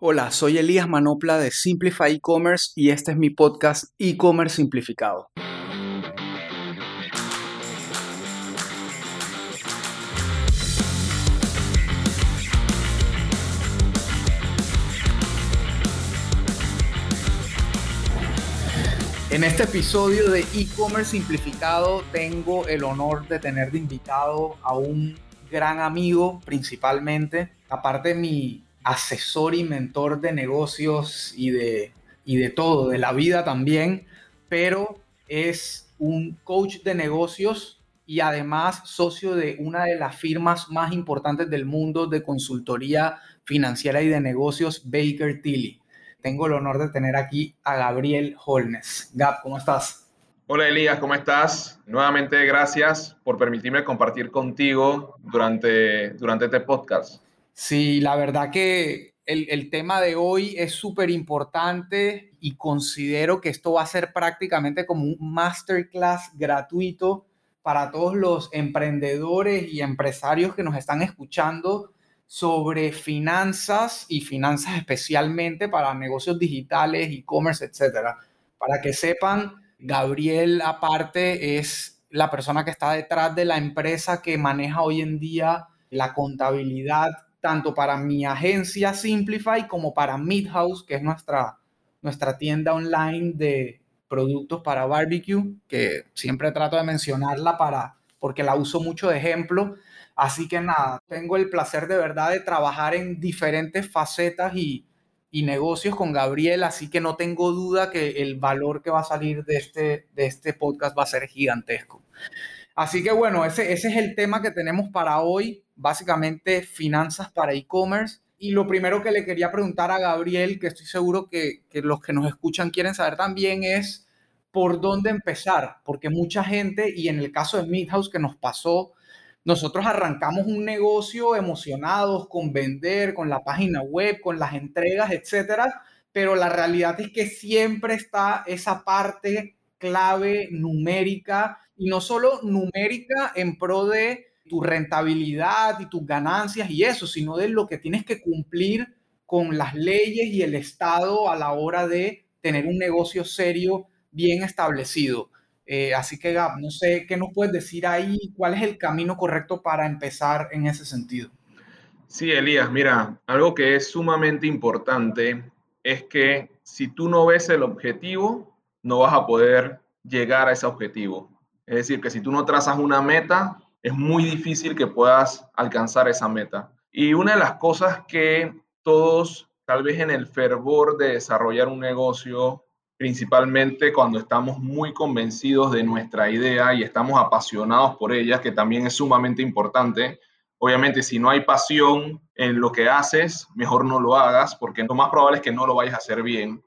Hola, soy Elías Manopla de Simplify E-Commerce y este es mi podcast E-Commerce Simplificado. En este episodio de E-Commerce Simplificado tengo el honor de tener de invitado a un gran amigo principalmente, aparte de mi asesor y mentor de negocios y de, y de todo, de la vida también, pero es un coach de negocios y además socio de una de las firmas más importantes del mundo de consultoría financiera y de negocios, Baker Tilly. Tengo el honor de tener aquí a Gabriel Holmes. Gab, ¿cómo estás? Hola Elías, ¿cómo estás? Nuevamente gracias por permitirme compartir contigo durante, durante este podcast. Sí, la verdad que el, tema de hoy es súper importante y considero que esto va a ser prácticamente como un masterclass gratuito para todos los emprendedores y empresarios que nos están escuchando sobre finanzas y finanzas especialmente para negocios digitales, e-commerce, etcétera. Para que sepan, Gabriel aparte es la persona que está detrás de la empresa que maneja hoy en día la contabilidad tanto para mi agencia Simplify como para Midhouse, que es nuestra, nuestra tienda online de productos para barbecue, que siempre trato de mencionarla para, porque la uso mucho de ejemplo. Así que nada, tengo el placer de verdad de trabajar en diferentes facetas y, y negocios con Gabriel, así que no tengo duda que el valor que va a salir de este, de este podcast va a ser gigantesco. Así que bueno, ese, ese es el tema que tenemos para hoy, básicamente finanzas para e-commerce. Y lo primero que le quería preguntar a Gabriel, que estoy seguro que, que los que nos escuchan quieren saber también, es por dónde empezar, porque mucha gente, y en el caso de Midhouse que nos pasó, nosotros arrancamos un negocio emocionados con vender, con la página web, con las entregas, etcétera, pero la realidad es que siempre está esa parte clave numérica y no solo numérica en pro de tu rentabilidad y tus ganancias y eso, sino de lo que tienes que cumplir con las leyes y el Estado a la hora de tener un negocio serio bien establecido. Eh, así que, Gab, no sé qué nos puedes decir ahí, cuál es el camino correcto para empezar en ese sentido. Sí, Elías, mira, algo que es sumamente importante es que si tú no ves el objetivo, no vas a poder llegar a ese objetivo. Es decir, que si tú no trazas una meta, es muy difícil que puedas alcanzar esa meta. Y una de las cosas que todos, tal vez en el fervor de desarrollar un negocio, principalmente cuando estamos muy convencidos de nuestra idea y estamos apasionados por ella, que también es sumamente importante. Obviamente, si no hay pasión en lo que haces, mejor no lo hagas, porque lo más probable es que no lo vayas a hacer bien.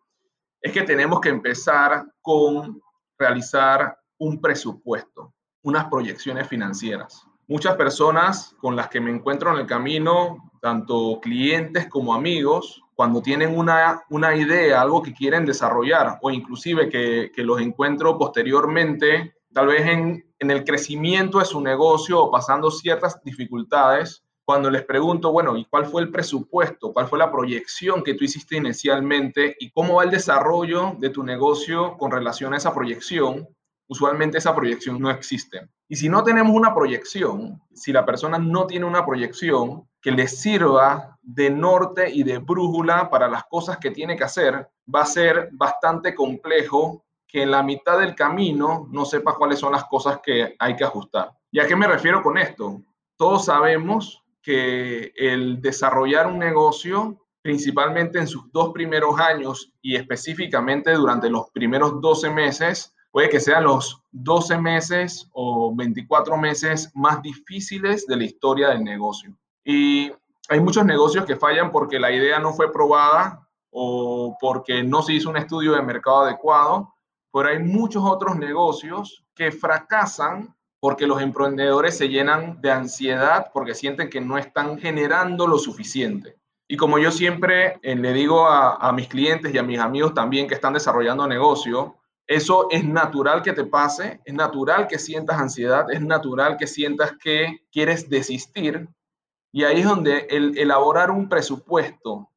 Es que tenemos que empezar con realizar un presupuesto, unas proyecciones financieras. Muchas personas con las que me encuentro en el camino, tanto clientes como amigos, cuando tienen una, una idea, algo que quieren desarrollar o inclusive que, que los encuentro posteriormente, tal vez en, en el crecimiento de su negocio o pasando ciertas dificultades, cuando les pregunto, bueno, ¿y cuál fue el presupuesto? ¿Cuál fue la proyección que tú hiciste inicialmente? ¿Y cómo va el desarrollo de tu negocio con relación a esa proyección? Usualmente esa proyección no existe. Y si no tenemos una proyección, si la persona no tiene una proyección que le sirva de norte y de brújula para las cosas que tiene que hacer, va a ser bastante complejo que en la mitad del camino no sepa cuáles son las cosas que hay que ajustar. ¿Y a qué me refiero con esto? Todos sabemos que el desarrollar un negocio, principalmente en sus dos primeros años y específicamente durante los primeros 12 meses, puede que sean los 12 meses o 24 meses más difíciles de la historia del negocio. Y hay muchos negocios que fallan porque la idea no fue probada o porque no se hizo un estudio de mercado adecuado, pero hay muchos otros negocios que fracasan porque los emprendedores se llenan de ansiedad porque sienten que no están generando lo suficiente. Y como yo siempre eh, le digo a, a mis clientes y a mis amigos también que están desarrollando negocio, eso es natural que te pase, es natural que sientas ansiedad, es natural que sientas que quieres desistir. Y ahí es donde el elaborar un presupuesto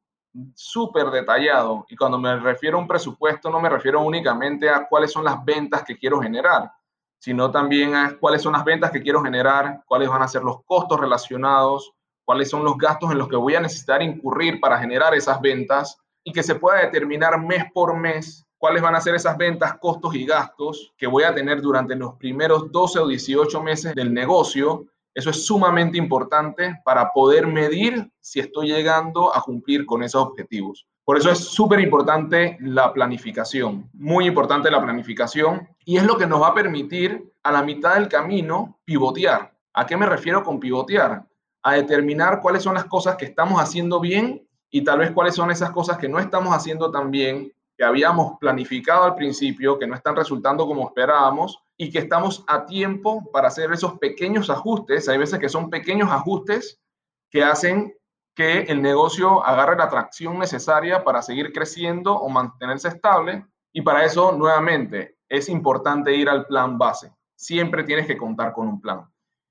súper detallado. Y cuando me refiero a un presupuesto, no me refiero únicamente a cuáles son las ventas que quiero generar, sino también a cuáles son las ventas que quiero generar, cuáles van a ser los costos relacionados, cuáles son los gastos en los que voy a necesitar incurrir para generar esas ventas y que se pueda determinar mes por mes cuáles van a ser esas ventas, costos y gastos que voy a tener durante los primeros 12 o 18 meses del negocio. Eso es sumamente importante para poder medir si estoy llegando a cumplir con esos objetivos. Por eso es súper importante la planificación, muy importante la planificación y es lo que nos va a permitir a la mitad del camino pivotear. ¿A qué me refiero con pivotear? A determinar cuáles son las cosas que estamos haciendo bien y tal vez cuáles son esas cosas que no estamos haciendo tan bien, que habíamos planificado al principio, que no están resultando como esperábamos y que estamos a tiempo para hacer esos pequeños ajustes. Hay veces que son pequeños ajustes que hacen que el negocio agarre la tracción necesaria para seguir creciendo o mantenerse estable. Y para eso, nuevamente, es importante ir al plan base. Siempre tienes que contar con un plan.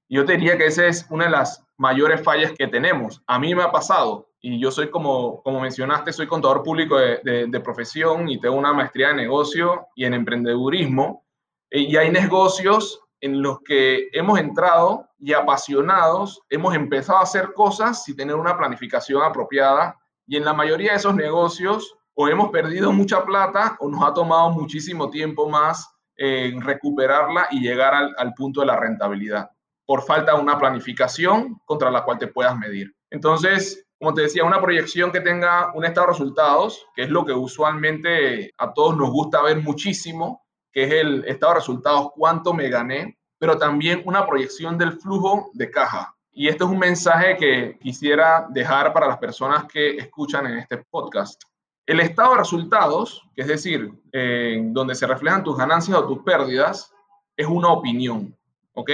Yo te diría que esa es una de las mayores fallas que tenemos. A mí me ha pasado y yo soy como, como mencionaste, soy contador público de, de, profesión y tengo una maestría de negocio y en emprendedurismo. Y hay negocios en los que hemos entrado y apasionados, hemos empezado a hacer cosas sin tener una planificación apropiada y en la mayoría de esos negocios o hemos perdido mucha plata o nos ha tomado muchísimo tiempo más en recuperarla y llegar al, al punto de la rentabilidad por falta de una planificación contra la cual te puedas medir. Entonces, como te decía, una proyección que tenga un estado de resultados, que es lo que usualmente a todos nos gusta ver muchísimo, que es el estado de resultados, cuánto me gané, pero también una proyección del flujo de caja. Y este es un mensaje que quisiera dejar para las personas que escuchan en este podcast. El estado de resultados, que es decir, donde se reflejan tus ganancias o tus pérdidas, es una opinión, ¿ok?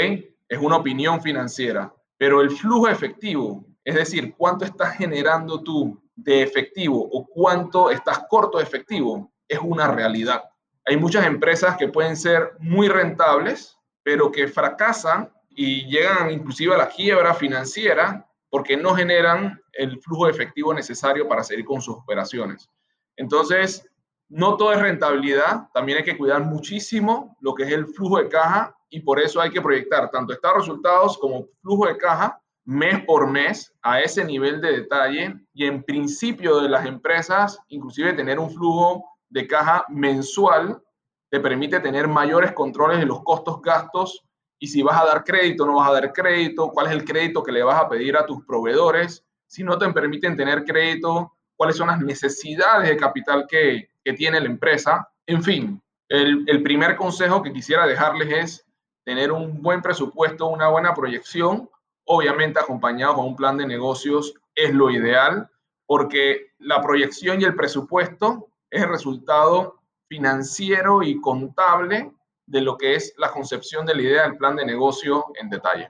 Es una opinión financiera. Pero el flujo efectivo, es decir, cuánto estás generando tú de efectivo o cuánto estás corto de efectivo, es una realidad. Hay muchas empresas que pueden ser muy rentables, pero que fracasan y llegan inclusive a la quiebra financiera porque no generan el flujo efectivo necesario para seguir con sus operaciones. Entonces, no todo es rentabilidad, también hay que cuidar muchísimo lo que es el flujo de caja y por eso hay que proyectar tanto estos resultados como flujo de caja mes por mes a ese nivel de detalle y en principio de las empresas, inclusive tener un flujo de caja mensual te permite tener mayores controles de los costos, gastos y si vas a dar crédito, no vas a dar crédito, cuál es el crédito que le vas a pedir a tus proveedores, si no te permiten tener crédito, cuáles son las necesidades de capital que, tiene la empresa. En fin, el, el primer consejo que quisiera dejarles es tener un buen presupuesto, una buena proyección obviamente acompañado con un plan de negocios es lo ideal, porque la proyección y el presupuesto es el resultado financiero y contable de lo que es la concepción de la idea del plan de negocio en detalle.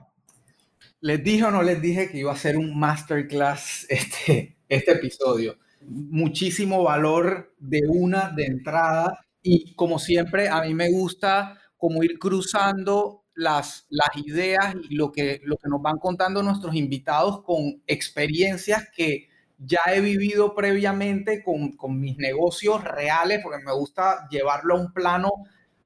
¿Les dije o no les dije que iba a ser un masterclass este, este episodio? Muchísimo valor de una de entrada y como siempre a mí me gusta como ir cruzando las, las ideas y lo que, lo que nos van contando nuestros invitados con experiencias que ya he vivido previamente con, con mis negocios reales, porque me gusta llevarlo a un plano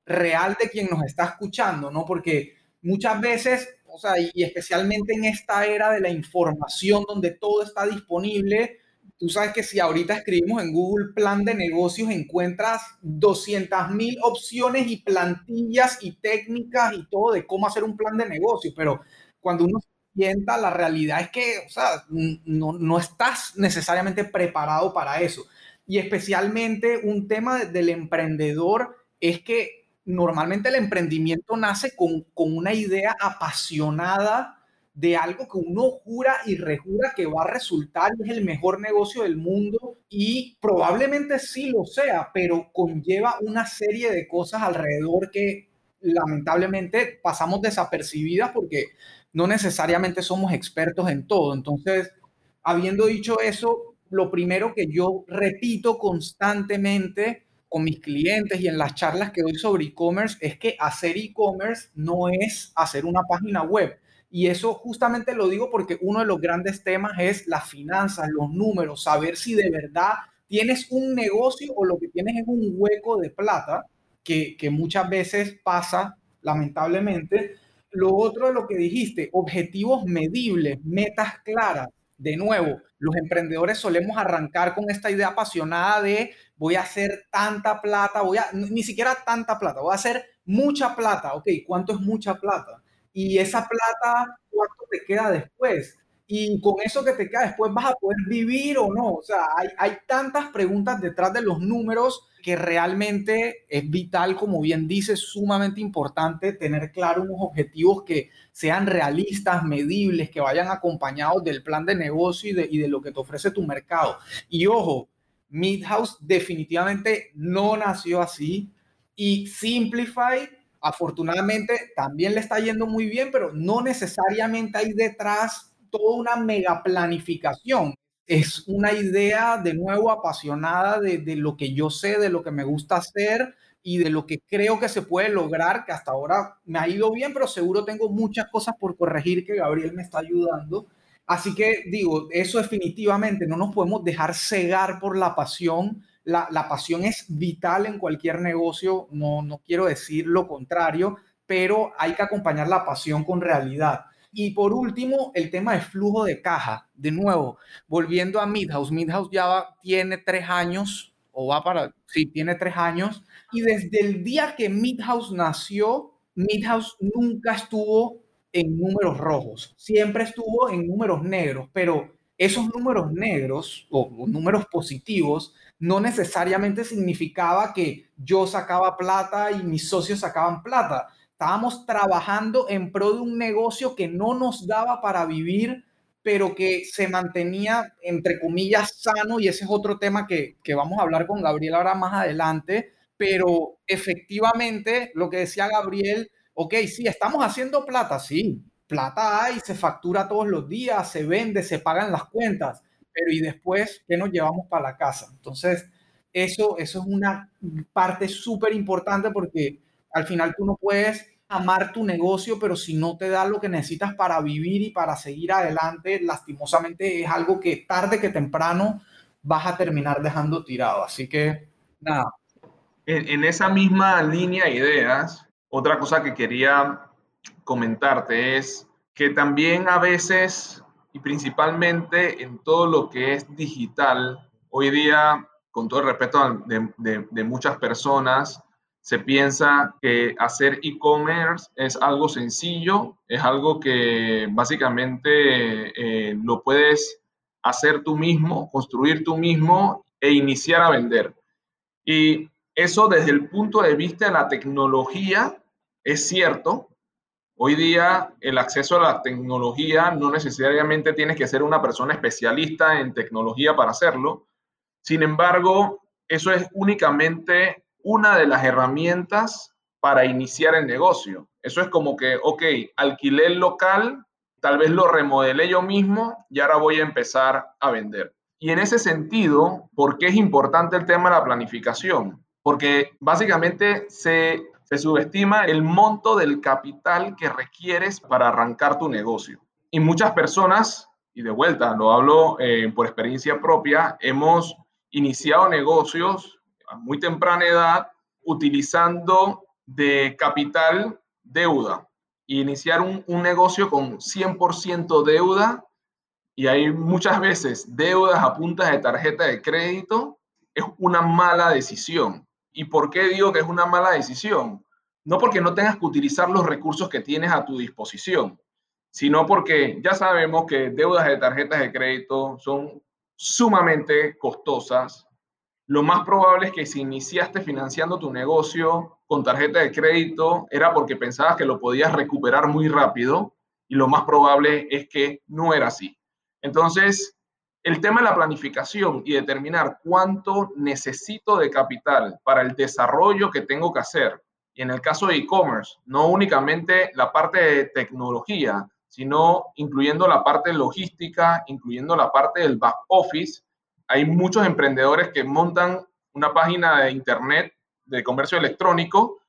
real de quien nos está escuchando, ¿no? Porque muchas veces, o sea, y especialmente en esta era de la información donde todo está disponible, Tú sabes que si ahorita escribimos en Google plan de negocios, encuentras 200 mil opciones y plantillas y técnicas y todo de cómo hacer un plan de negocio, pero cuando uno sienta, la realidad es que, o sea, no, no estás necesariamente preparado para eso. Y especialmente un tema del emprendedor es que normalmente el emprendimiento nace con, con una idea apasionada de algo que uno jura y rejura que va a resultar es el mejor negocio del mundo y probablemente sí lo sea, pero conlleva una serie de cosas alrededor que lamentablemente pasamos desapercibidas porque no necesariamente somos expertos en todo. Entonces, habiendo dicho eso, lo primero que yo repito constantemente con mis clientes y en las charlas que doy sobre e-commerce es que hacer e-commerce no es hacer una página web Y eso justamente lo digo porque uno de los grandes temas es las finanzas, los números, saber si de verdad tienes un negocio o lo que tienes es un hueco de plata, que, muchas veces pasa, lamentablemente. Lo otro de lo que dijiste, objetivos medibles, metas claras. De nuevo, los emprendedores solemos arrancar con esta idea apasionada de voy a hacer tanta plata, voy a, ni siquiera tanta plata, voy a hacer mucha plata. Ok, ¿cuánto es mucha plata? Y esa plata, ¿cuánto te queda después? Y con eso que te queda después, ¿vas a poder vivir o no? O sea, hay, hay tantas preguntas detrás de los números que realmente es vital, como bien dices, sumamente importante tener claro unos objetivos que sean realistas, medibles, que vayan acompañados del plan de negocio y de, y de lo que te ofrece tu mercado. Y ojo, Midhouse definitivamente no nació así y Simplify afortunadamente también le está yendo muy bien, pero no necesariamente hay detrás toda una mega planificación. Es una idea de nuevo apasionada de, de, lo que yo sé, de lo que me gusta hacer y de lo que creo que se puede lograr, que hasta ahora me ha ido bien, pero seguro tengo muchas cosas por corregir que Gabriel me está ayudando. Así que digo, eso definitivamente no nos podemos dejar cegar por la pasión la, pasión es vital en cualquier negocio, no, no quiero decir lo contrario, pero hay que acompañar la pasión con realidad. Y por último, el tema de flujo de caja. De nuevo, volviendo a Midhouse. Midhouse ya tiene tres años, o va para, sí, tiene tres años. Y desde el día que Midhouse nació, Midhouse nunca estuvo en números rojos, siempre estuvo en números negros, pero esos números negros o números positivos no necesariamente significaba que yo sacaba plata y mis socios sacaban plata. Estábamos trabajando en pro de un negocio que no nos daba para vivir, pero que se mantenía, entre comillas, sano, y ese es otro tema que, vamos a hablar con Gabriel ahora más adelante, pero efectivamente, lo que decía Gabriel, ok, sí, estamos haciendo plata, sí, plata hay, se factura todos los días, se vende, se pagan las cuentas, pero ¿y después qué nos llevamos para la casa? Entonces, eso, eso es una parte súper importante porque al final tú no puedes amar tu negocio, pero si no te da lo que necesitas para vivir y para seguir adelante, lastimosamente es algo que tarde que temprano vas a terminar dejando tirado. Así que, nada. En, en esa misma línea de ideas, otra cosa que quería comentarte es que también a veces y principalmente en todo lo que es digital. Hoy día, con todo el respeto de, muchas personas, se piensa que hacer e-commerce es algo sencillo, es algo que básicamente eh, lo puedes hacer tú mismo, construir tú mismo e iniciar a vender. Y eso desde el punto de vista de la tecnología es cierto, Hoy día el acceso a la tecnología no necesariamente tienes que ser una persona especialista en tecnología para hacerlo. Sin embargo, eso es únicamente una de las herramientas para iniciar el negocio. Eso es como que, ok, alquilé el local, tal vez lo remodelé yo mismo y ahora voy a empezar a vender. Y en ese sentido, ¿por qué es importante el tema de la planificación? Porque básicamente se se subestima el monto del capital que requieres para arrancar tu negocio. Y muchas personas, y de vuelta, lo hablo eh, por experiencia propia, hemos iniciado negocios a muy temprana edad utilizando de capital deuda. Y iniciar un, un negocio con 100% deuda y hay muchas veces deudas a punta de tarjeta de crédito, es una mala decisión. ¿Y por qué digo que es una mala decisión? No porque no tengas que utilizar los recursos que tienes a tu disposición, sino porque ya sabemos que deudas de tarjetas de crédito son sumamente costosas. Lo más probable es que si iniciaste financiando tu negocio con tarjeta de crédito era porque pensabas que lo podías recuperar muy rápido y lo más probable es que no era así. Entonces, el tema de la planificación y determinar cuánto necesito de capital para el desarrollo que tengo que hacer. Y en el caso de e-commerce, no únicamente la parte de tecnología, sino incluyendo la parte logística, incluyendo la parte del back office. Hay muchos emprendedores que montan una página de internet de comercio electrónico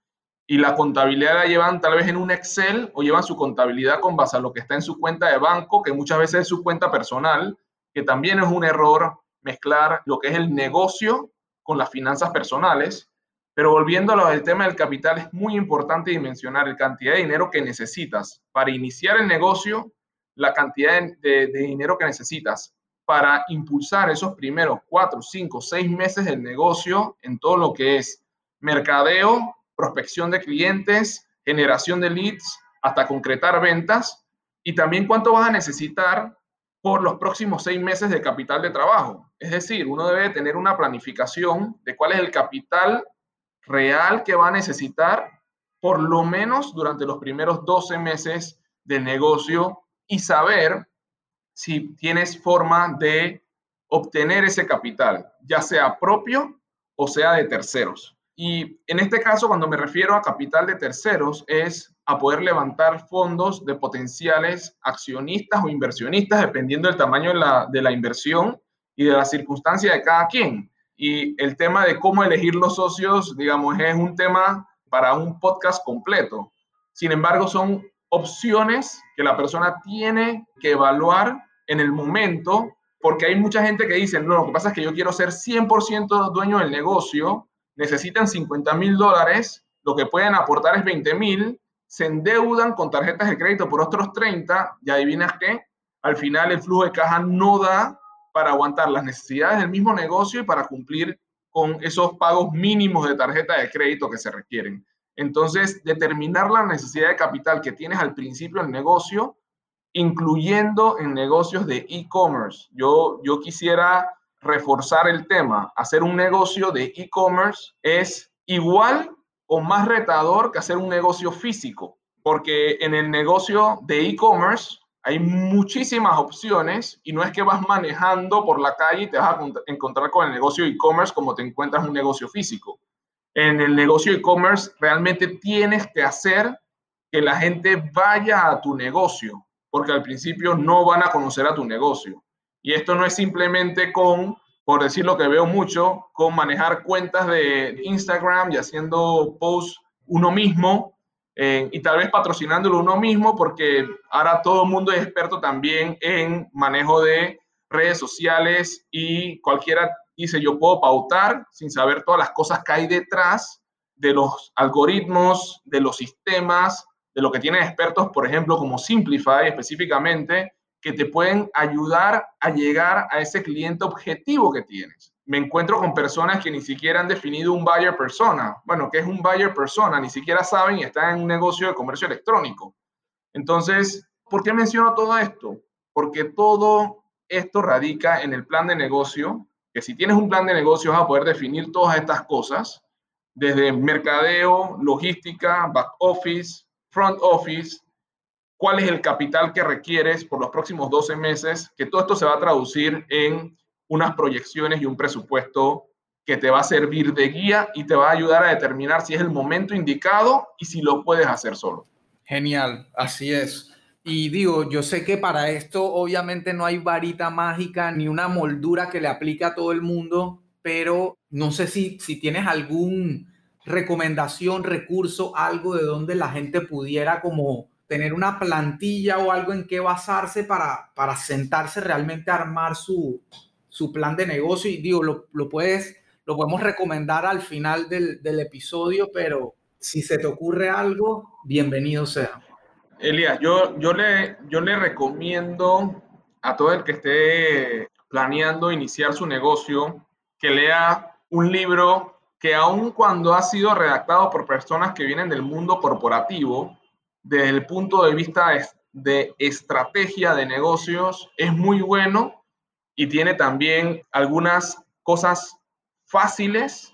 y la contabilidad la llevan tal vez en un Excel o llevan su contabilidad con base a lo que está en su cuenta de banco, que muchas veces es su cuenta personal, que también es un error mezclar lo que es el negocio con las finanzas personales. Pero volviendo al tema del capital, es muy importante dimensionar la cantidad de dinero que necesitas para iniciar el negocio, la cantidad de, de dinero que necesitas para impulsar esos primeros cuatro, cinco, seis meses del negocio en todo lo que es mercadeo, prospección de clientes, generación de leads, hasta concretar ventas y también cuánto vas a necesitar por los próximos seis meses de capital de trabajo. Es decir, uno debe tener una planificación de cuál es el capital real que va a necesitar por lo menos durante los primeros 12 meses del negocio y saber si tienes forma de obtener ese capital, ya sea propio o sea de terceros. Y en este caso, cuando me refiero a capital de terceros, es a poder levantar fondos de potenciales accionistas o inversionistas, dependiendo del tamaño de la, de la inversión y de la circunstancia de cada quien. Y el tema de cómo elegir los socios, digamos, es un tema para un podcast completo. Sin embargo, son opciones que la persona tiene que evaluar en el momento, porque hay mucha gente que dice, no, lo que pasa es que yo quiero ser 100% dueño del negocio, necesitan 50 mil dólares, lo que pueden aportar es 20 mil, se endeudan con tarjetas de crédito por otros 30, y adivinas qué, al final el flujo de caja no da para aguantar las necesidades del mismo negocio y para cumplir con esos pagos mínimos de tarjeta de crédito que se requieren. Entonces, determinar la necesidad de capital que tienes al principio del negocio incluyendo en negocios de e-commerce. Yo, yo quisiera reforzar el tema. Hacer un negocio de e-commerce es igual o más retador que hacer un negocio físico, porque en el negocio de e-commerce hay muchísimas opciones y no es que vas manejando por la calle y te vas a encontrar con el negocio e-commerce como te encuentras un negocio físico. En el negocio e-commerce realmente tienes que hacer que la gente vaya a tu negocio porque al principio no van a conocer a tu negocio. Y esto no es simplemente con, por decir lo que veo mucho, con manejar cuentas de Instagram y haciendo posts uno mismo eh, y tal vez patrocinándolo uno mismo, porque ahora todo el mundo es experto también en manejo de redes sociales y cualquiera dice yo puedo pautar sin saber todas las cosas que hay detrás de los algoritmos, de los sistemas, de lo que tienen expertos, por ejemplo, como Simplify específicamente, que te pueden ayudar a llegar a ese cliente objetivo que tienes. Me encuentro con personas que ni siquiera han definido un buyer persona. Bueno, ¿qué es un buyer persona? Ni siquiera saben y están en un negocio de comercio electrónico. Entonces, ¿por qué menciono todo esto? Porque todo esto radica en el plan de negocio, que si tienes un plan de negocio vas a poder definir todas estas cosas, desde mercadeo, logística, back office, front office, cuál es el capital que requieres por los próximos 12 meses, que todo esto se va a traducir en unas proyecciones y un presupuesto que te va a servir de guía y te va a ayudar a determinar si es el momento indicado y si lo puedes hacer solo. Genial, así es. Y digo, yo sé que para esto obviamente no hay varita mágica ni una moldura que le aplique a todo el mundo, pero no sé si, si tienes algún recomendación, recurso, algo de donde la gente pudiera como tener una plantilla o algo en qué basarse para, para sentarse realmente a armar su, su plan de negocio. Y digo, lo, lo, puedes, lo podemos recomendar al final del, del, episodio, pero si se te ocurre algo, bienvenido sea. Elías, yo, yo, le, yo le recomiendo a todo el que esté planeando iniciar su negocio que lea un libro que aun cuando ha sido redactado por personas que vienen del mundo corporativo, desde el punto de vista de estrategia de negocios, es muy bueno y tiene también algunas cosas fáciles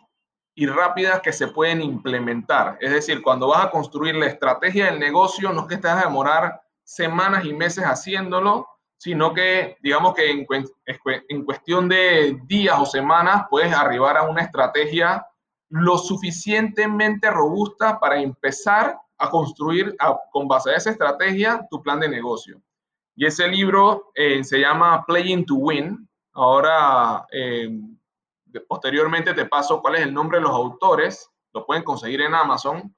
y rápidas que se pueden implementar. Es decir, cuando vas a construir la estrategia del negocio, no es que te vas a demorar semanas y meses haciéndolo, sino que digamos que en, en cuestión de días o semanas puedes arribar a una estrategia lo suficientemente robusta para empezar a construir con base a esa estrategia tu plan de negocio. Y ese libro eh, se llama Playing to Win. Ahora, eh, posteriormente te paso cuál es el nombre de los autores. Lo pueden conseguir en Amazon.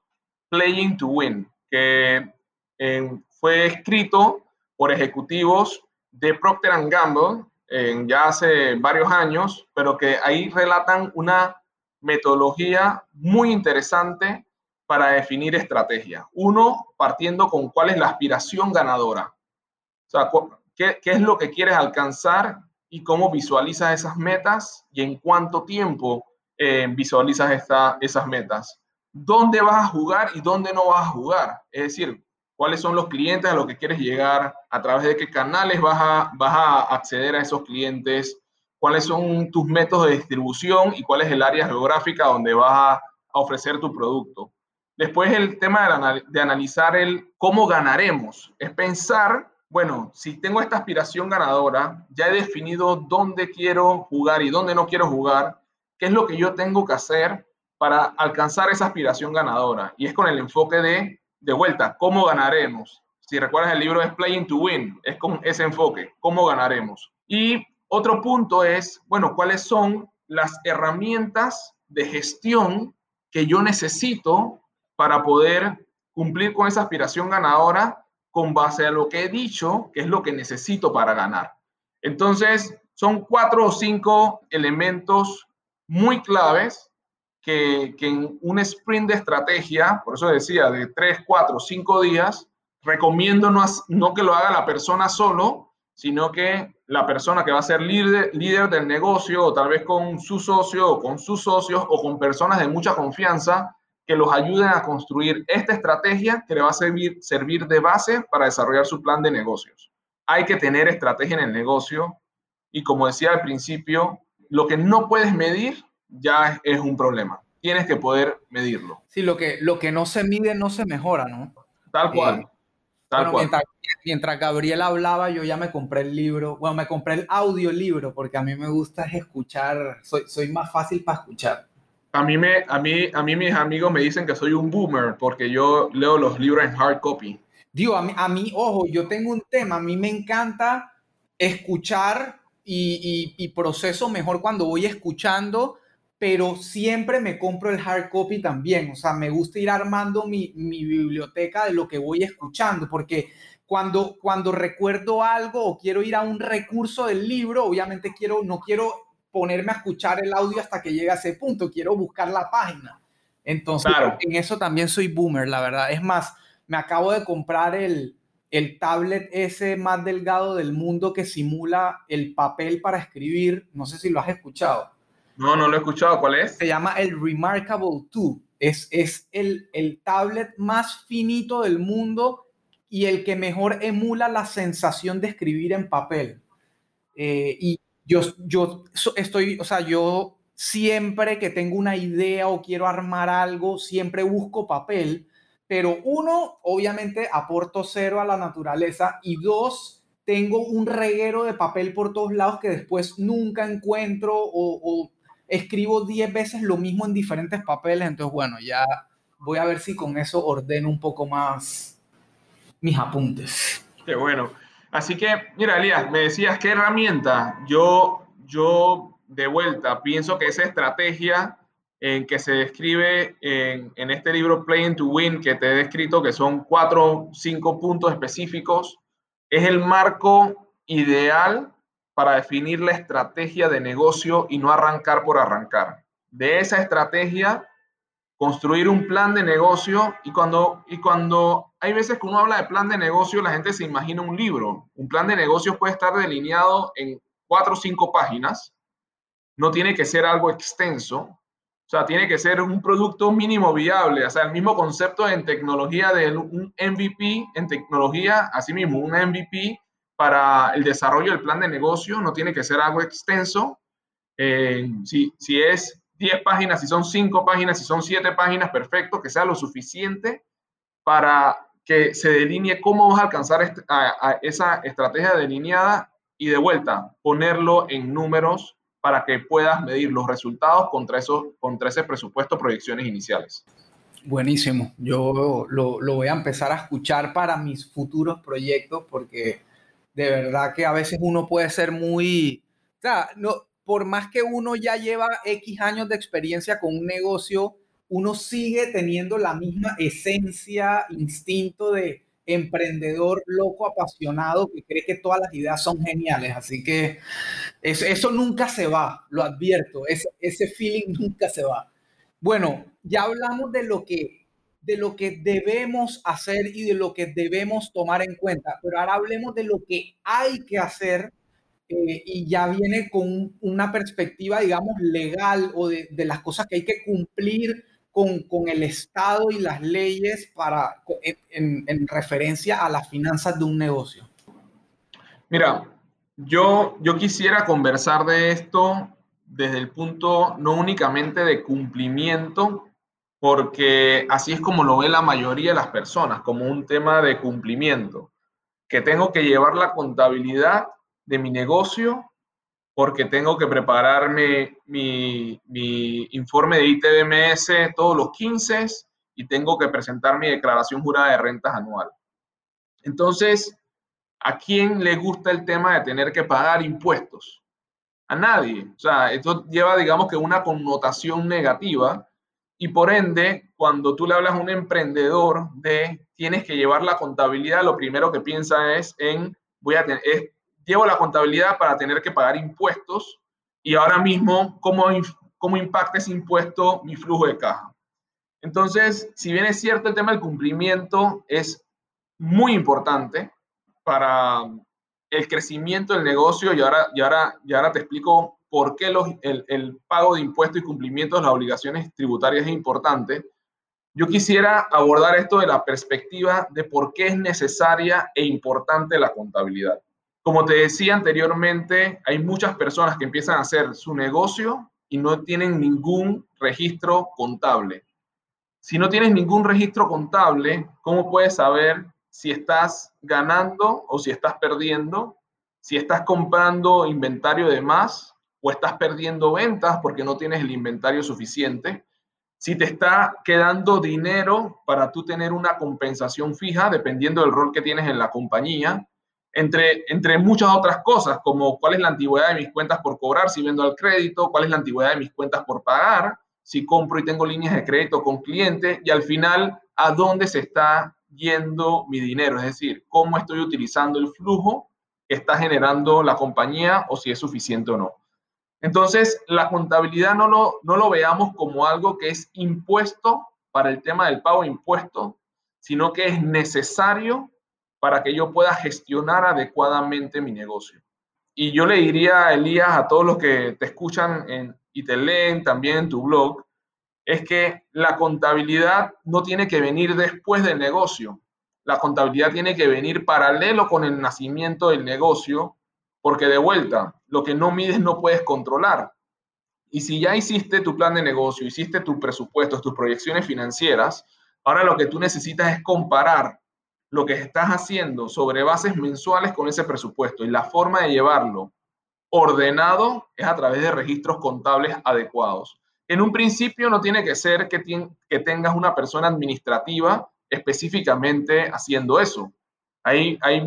Playing to Win, que eh, fue escrito por ejecutivos de Procter Gamble ya hace varios años, pero que ahí relatan una metodología muy interesante para definir estrategia. Uno, partiendo con cuál es la aspiración ganadora. O sea, qué, qué es lo que quieres alcanzar y cómo visualizas esas metas y en cuánto tiempo eh, visualizas esta, esas metas. ¿Dónde vas a jugar y dónde no vas a jugar? Es decir, cuáles son los clientes a los que quieres llegar, a través de qué canales vas a, vas a acceder a esos clientes, cuáles son tus métodos de distribución y cuál es el área geográfica donde vas a, ofrecer tu producto. Después el tema de, analizar el cómo ganaremos, es pensar, bueno, si tengo esta aspiración ganadora, ya he definido dónde quiero jugar y dónde no quiero jugar, qué es lo que yo tengo que hacer para alcanzar esa aspiración ganadora. Y es con el enfoque de de vuelta, ¿cómo ganaremos? Si recuerdas el libro es Playing to Win, es con ese enfoque, ¿cómo ganaremos? Y otro punto es, bueno, ¿cuáles son las herramientas de gestión que yo necesito para poder cumplir con esa aspiración ganadora con base a lo que he dicho, que es lo que necesito para ganar? Entonces, son cuatro o cinco elementos muy claves que, en un sprint de estrategia, por eso decía, de 3, 4, 5 días, recomiendo no, no que lo haga la persona solo, sino que la persona que va a ser líder, líder del negocio, o tal vez con su socio, o con sus socios, o con personas de mucha confianza, que los ayuden a construir esta estrategia que le va a servir, servir de base para desarrollar su plan de negocios. Hay que tener estrategia en el negocio y como decía al principio, lo que no puedes medir ya es un problema. Tienes que poder medirlo. Sí, lo que, lo que no se mide no se mejora, ¿no? Tal cual. Eh, tal cual. Mientras, Gabriel hablaba, yo ya me compré el libro, bueno, me compré el audiolibro porque a mí me gusta escuchar, soy, soy más fácil para escuchar. A mí, me, a, mí, a mí mis amigos me dicen que soy un boomer porque yo leo los libros en hard copy. Digo, a mí, a mí ojo, yo tengo un tema, a mí me encanta escuchar y, y, y proceso mejor cuando voy escuchando pero siempre me compro el hard copy también. O sea, me gusta ir armando mi, biblioteca de lo que voy escuchando, porque cuando, cuando recuerdo algo o quiero ir a un recurso del libro, obviamente quiero, no quiero ponerme a escuchar el audio hasta que llegue a ese punto, quiero buscar la página. Entonces, en eso también soy boomer, la verdad. Es más, me acabo de comprar el, el tablet ese más delgado del mundo que simula el papel para escribir. No sé si lo has escuchado. No, no lo he escuchado. ¿Cuál es? Se llama el Remarkable 2. Es, es el, el tablet más finito del mundo y el que mejor emula la sensación de escribir en papel. Eh, y yo, yo estoy, o sea, yo siempre que tengo una idea o quiero armar algo, siempre busco papel, pero uno, obviamente aporto cero a la naturaleza y dos, tengo un reguero de papel por todos lados que después nunca encuentro o, o escribo 10 veces lo mismo en diferentes papeles, entonces bueno, ya voy a ver si con eso ordeno un poco más mis apuntes. Qué bueno. Así que, mira, Elías, me decías, ¿qué herramienta? Yo, yo de vuelta pienso que esa estrategia en que se describe en, este libro Playing to Win, que te he descrito, que son cuatro, cinco puntos específicos, es el marco ideal para definir la estrategia de negocio y no arrancar por arrancar. De esa estrategia, construir un plan de negocio y cuando, y cuando hay veces que uno habla de plan de negocio, la gente se imagina un libro. Un plan de negocio puede estar delineado en cuatro o cinco páginas. No tiene que ser algo extenso. O sea, tiene que ser un producto mínimo viable. O sea, el mismo concepto en tecnología de un MVP, en tecnología, así mismo, un MVP para el desarrollo del plan de negocio, no tiene que ser algo extenso. Eh, si, si es 10 páginas, si son 5 páginas, si son 7 páginas, perfecto, que sea lo suficiente para que se delinee cómo vas a alcanzar a, esa estrategia delineada y de vuelta ponerlo en números para que puedas medir los resultados contra, esos, contra ese presupuesto, proyecciones iniciales. Buenísimo. Yo lo, lo voy a empezar a escuchar para mis futuros proyectos porque de verdad que a veces uno puede ser muy, o sea, no, por más que uno ya lleva X años de experiencia con un negocio, uno sigue teniendo la misma esencia, instinto de emprendedor loco, apasionado, que cree que todas las ideas son geniales. Así que eso, eso nunca se va, lo advierto, ese, ese feeling nunca se va. Bueno, ya hablamos de lo que de lo que debemos hacer y de lo que debemos tomar en cuenta, pero ahora hablemos de lo que hay que hacer eh, y ya viene con una perspectiva, digamos, legal o de, de las cosas que hay que cumplir con, con, el Estado y las leyes para, en, en, referencia a las finanzas de un negocio. Mira, yo, yo quisiera conversar de esto desde el punto no únicamente de cumplimiento, porque así es como lo ve la mayoría de las personas, como un tema de cumplimiento, que tengo que llevar la contabilidad de mi negocio porque tengo que prepararme mi, mi informe de ITBMS todos los 15 y tengo que presentar mi declaración jurada de rentas anual. Entonces, ¿a quién le gusta el tema de tener que pagar impuestos? A nadie. O sea, esto lleva, digamos que una connotación negativa y por ende, cuando tú le hablas a un emprendedor de tienes que llevar la contabilidad, lo primero que piensa es en voy a tener, llevo la contabilidad para tener que pagar impuestos y ahora mismo, ¿cómo, cómo impacta ese impuesto mi flujo de caja? Entonces, si bien es cierto el tema del cumplimiento es muy importante para el crecimiento del negocio y ahora, y ahora, y ahora te explico por qué los, el, el, pago de impuestos y cumplimiento de las obligaciones tributarias es importante, yo quisiera abordar esto de la perspectiva de por qué es necesaria e importante la contabilidad. Como te decía anteriormente, hay muchas personas que empiezan a hacer su negocio y no tienen ningún registro contable. Si no tienes ningún registro contable, ¿cómo puedes saber si estás ganando o si estás perdiendo? Si estás comprando inventario de más o estás perdiendo ventas porque no tienes el inventario suficiente. Si te está quedando dinero para tú tener una compensación fija, dependiendo del rol que tienes en la compañía entre, entre muchas otras cosas, como cuál es la antigüedad de mis cuentas por cobrar si vendo al crédito, cuál es la antigüedad de mis cuentas por pagar, si compro y tengo líneas de crédito con clientes, y al final, a dónde se está yendo mi dinero, es decir, cómo estoy utilizando el flujo que está generando la compañía o si es suficiente o no. Entonces, la contabilidad no lo, no lo veamos como algo que es impuesto para el tema del pago de impuestos, sino que es necesario para que yo pueda gestionar adecuadamente mi negocio. Y yo le diría, Elías, a todos los que te escuchan y te leen también en tu blog, es que la contabilidad no tiene que venir después del negocio. La contabilidad tiene que venir paralelo con el nacimiento del negocio, porque de vuelta, lo que no mides no puedes controlar. Y si ya hiciste tu plan de negocio, hiciste tus presupuestos, tus proyecciones financieras, ahora lo que tú necesitas es comparar lo que estás haciendo sobre bases mensuales con ese presupuesto y la forma de llevarlo ordenado es a través de registros contables adecuados. En un principio no tiene que ser que, tengas una persona administrativa específicamente haciendo eso. Hay, hay,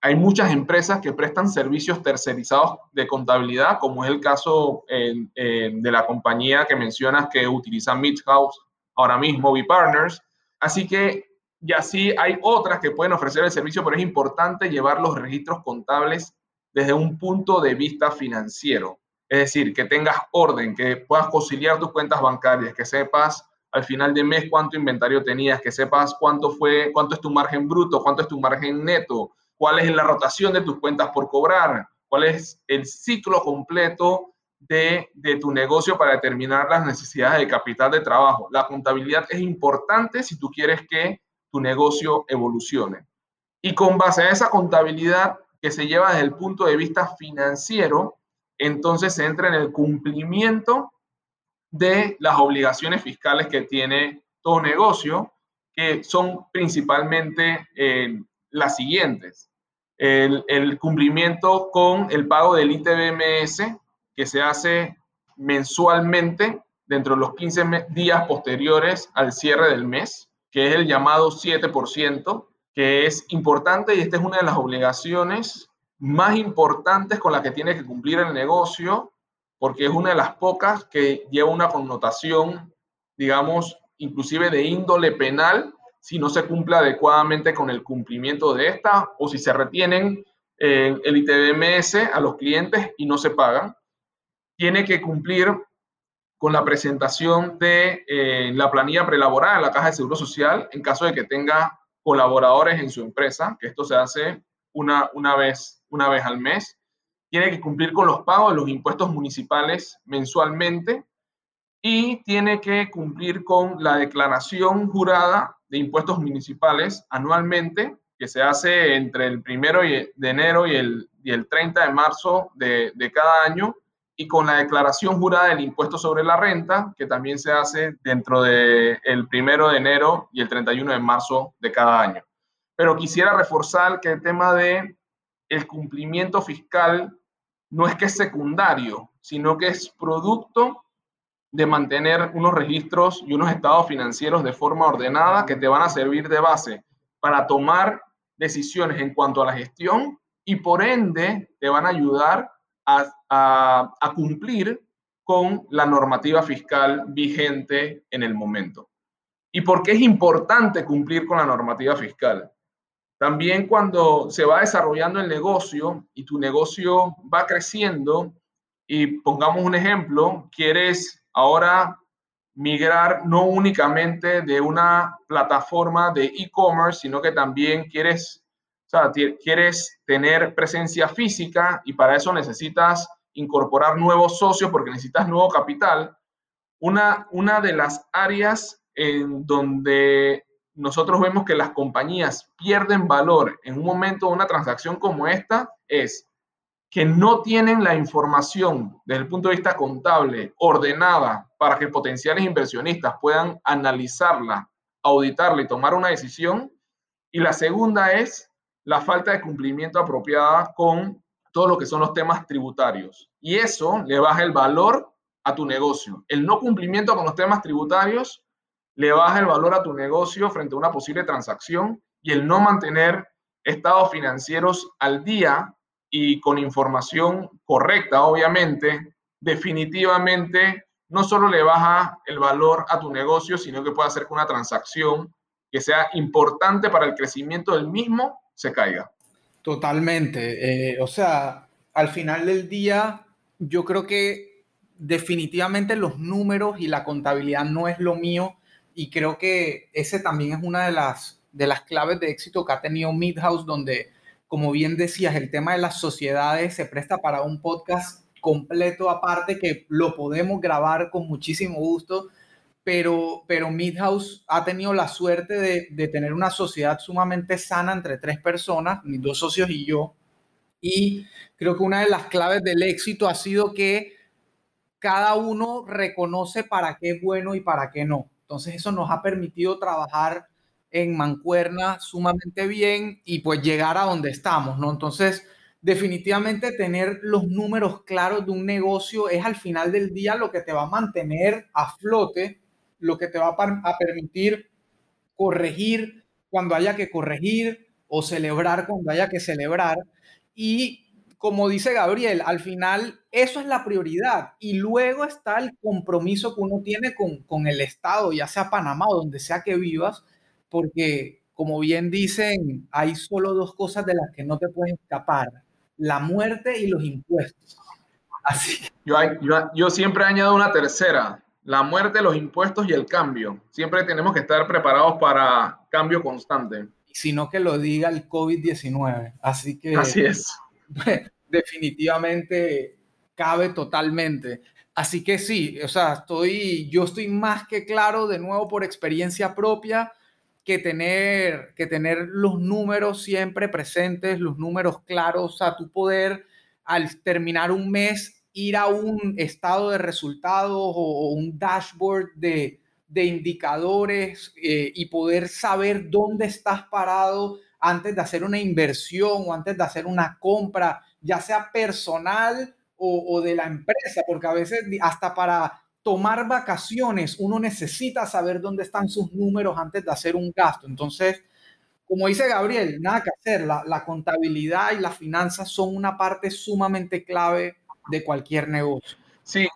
hay muchas empresas que prestan servicios tercerizados de contabilidad, como es el caso de la compañía que mencionas que utiliza Midhouse ahora mismo, B-Partners. Así que y así hay otras que pueden ofrecer el servicio, pero es importante llevar los registros contables desde un punto de vista financiero. Es decir, que tengas orden, que puedas conciliar tus cuentas bancarias, que sepas al final de mes cuánto inventario tenías, que sepas cuánto fue, cuánto es tu margen bruto, cuánto es tu margen neto, cuál es la rotación de tus cuentas por cobrar, cuál es el ciclo completo de, de, tu negocio para determinar las necesidades de capital de trabajo. La contabilidad es importante si tú quieres que tu negocio evolucione. Y con base a esa contabilidad que se lleva desde el punto de vista financiero, entonces se entra en el cumplimiento de las obligaciones fiscales que tiene todo negocio, que son principalmente eh, las siguientes. El, el, cumplimiento con el pago del ITBMS, que se hace mensualmente dentro de los 15 días posteriores al cierre del mes que es el llamado 7%, que es importante y esta es una de las obligaciones más importantes con las que tiene que cumplir el negocio, porque es una de las pocas que lleva una connotación digamos, inclusive de índole penal, si no se cumple adecuadamente con el cumplimiento de esta o si se retienen eh, el ITBMS a los clientes y no se pagan. Tiene que cumplir con la presentación de eh, la planilla prelaborada en la Caja de Seguro Social en caso de que tenga colaboradores en su empresa, que esto se hace una, una, vez, una vez al mes. Tiene que cumplir con los pagos de los impuestos municipales mensualmente y tiene que cumplir con la declaración jurada de impuestos municipales anualmente, que se hace entre el primero de enero y el, y el 30 de marzo de, de cada año, y con la declaración jurada del impuesto sobre la renta, que también se hace dentro del el primero de enero y el 31 de marzo de cada año. Pero quisiera reforzar que el tema de el cumplimiento fiscal no es que es secundario, sino que es producto de mantener unos registros y unos estados financieros de forma ordenada que te van a servir de base para tomar decisiones en cuanto a la gestión y por ende te van a ayudar a, cumplir con la normativa fiscal vigente en el momento. ¿Y por qué es importante cumplir con la normativa fiscal? También cuando se va desarrollando el negocio y tu negocio va creciendo, y pongamos un ejemplo, quieres ahora migrar no únicamente de una plataforma de e-commerce, sino que también quieres, sea, quieres tener presencia física y para eso necesitas incorporar nuevos socios porque necesitas nuevo capital. Una, una de las áreas en donde nosotros vemos que las compañías pierden valor en un momento de una transacción como esta es que no tienen la información desde el punto de vista contable ordenada para que potenciales inversionistas puedan analizarla, auditarla y tomar una decisión. Y la segunda es la falta de cumplimiento apropiada con todo lo que son los temas tributarios. Y eso le baja el valor a tu negocio. El no cumplimiento con los temas tributarios le baja el valor a tu negocio frente a una posible transacción y el no mantener estados financieros al día y con información correcta, obviamente, definitivamente no solo le baja el valor a tu negocio, sino que puede hacer que una transacción que sea importante para el crecimiento del mismo se caiga. Totalmente. Eh, o sea, al final del día, yo creo que definitivamente los números y la contabilidad no es lo mío y creo que ese también es una de las, de las claves de éxito que ha tenido Midhouse, donde, como bien decías, el tema de las sociedades se presta para un podcast completo aparte que lo podemos grabar con muchísimo gusto pero, pero Midhouse ha tenido la suerte de, de, tener una sociedad sumamente sana entre tres personas, mis dos socios y yo. Y creo que una de las claves del éxito ha sido que cada uno reconoce para qué es bueno y para qué no. Entonces eso nos ha permitido trabajar en mancuerna sumamente bien y pues llegar a donde estamos, ¿no? Entonces, definitivamente tener los números claros de un negocio es al final del día lo que te va a mantener a flote lo que te va a, permitir corregir cuando haya que corregir o celebrar cuando haya que celebrar. Y como dice Gabriel, al final eso es la prioridad y luego está el compromiso que uno tiene con, con el Estado, ya sea Panamá o donde sea que vivas, porque como bien dicen, hay solo dos cosas de las que no te puedes escapar, la muerte y los impuestos. Así. Yo, yo, yo siempre añado una tercera, la muerte, los impuestos y el cambio. Siempre tenemos que estar preparados para cambio constante. Sino que lo diga el COVID-19. Así que... Así es. Definitivamente cabe totalmente. Así que sí, o sea, estoy, yo estoy más que claro, de nuevo por experiencia propia, que tener, que tener los números siempre presentes, los números claros, o sea, tu poder al terminar un mes ir a un estado de resultados o, un dashboard de, indicadores eh, y poder saber dónde estás parado antes de hacer una inversión o antes de hacer una compra, ya sea personal o, de la empresa, porque a veces hasta para tomar vacaciones uno necesita saber dónde están sus números antes de hacer un gasto. Entonces, como dice Gabriel, nada que hacer, la, la contabilidad y las finanzas son una parte sumamente clave de cualquier negocio. Sí,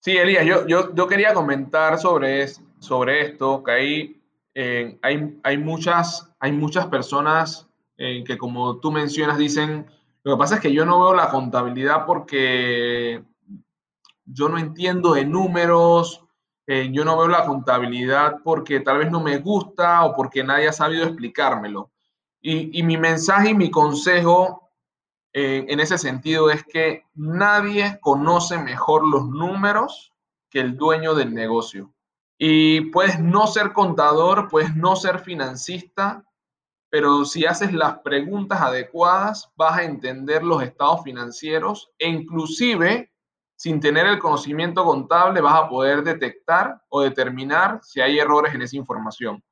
Sí, Elías, yo, yo, yo quería comentar sobre, sobre esto, que hay, eh, hay, hay, muchas, hay muchas personas eh, que, como tú mencionas, dicen, lo que pasa es que yo no veo la contabilidad porque yo no entiendo de números, eh, yo no veo la contabilidad porque tal vez no me gusta o porque nadie ha sabido explicármelo. Y, y mi mensaje y mi consejo en ese sentido es que nadie conoce mejor los números que el dueño del negocio. Y puedes no ser contador, puedes no ser financista, pero si haces las preguntas adecuadas, vas a entender los estados financieros e inclusive sin tener el conocimiento contable vas a poder detectar o determinar si hay errores en esa información.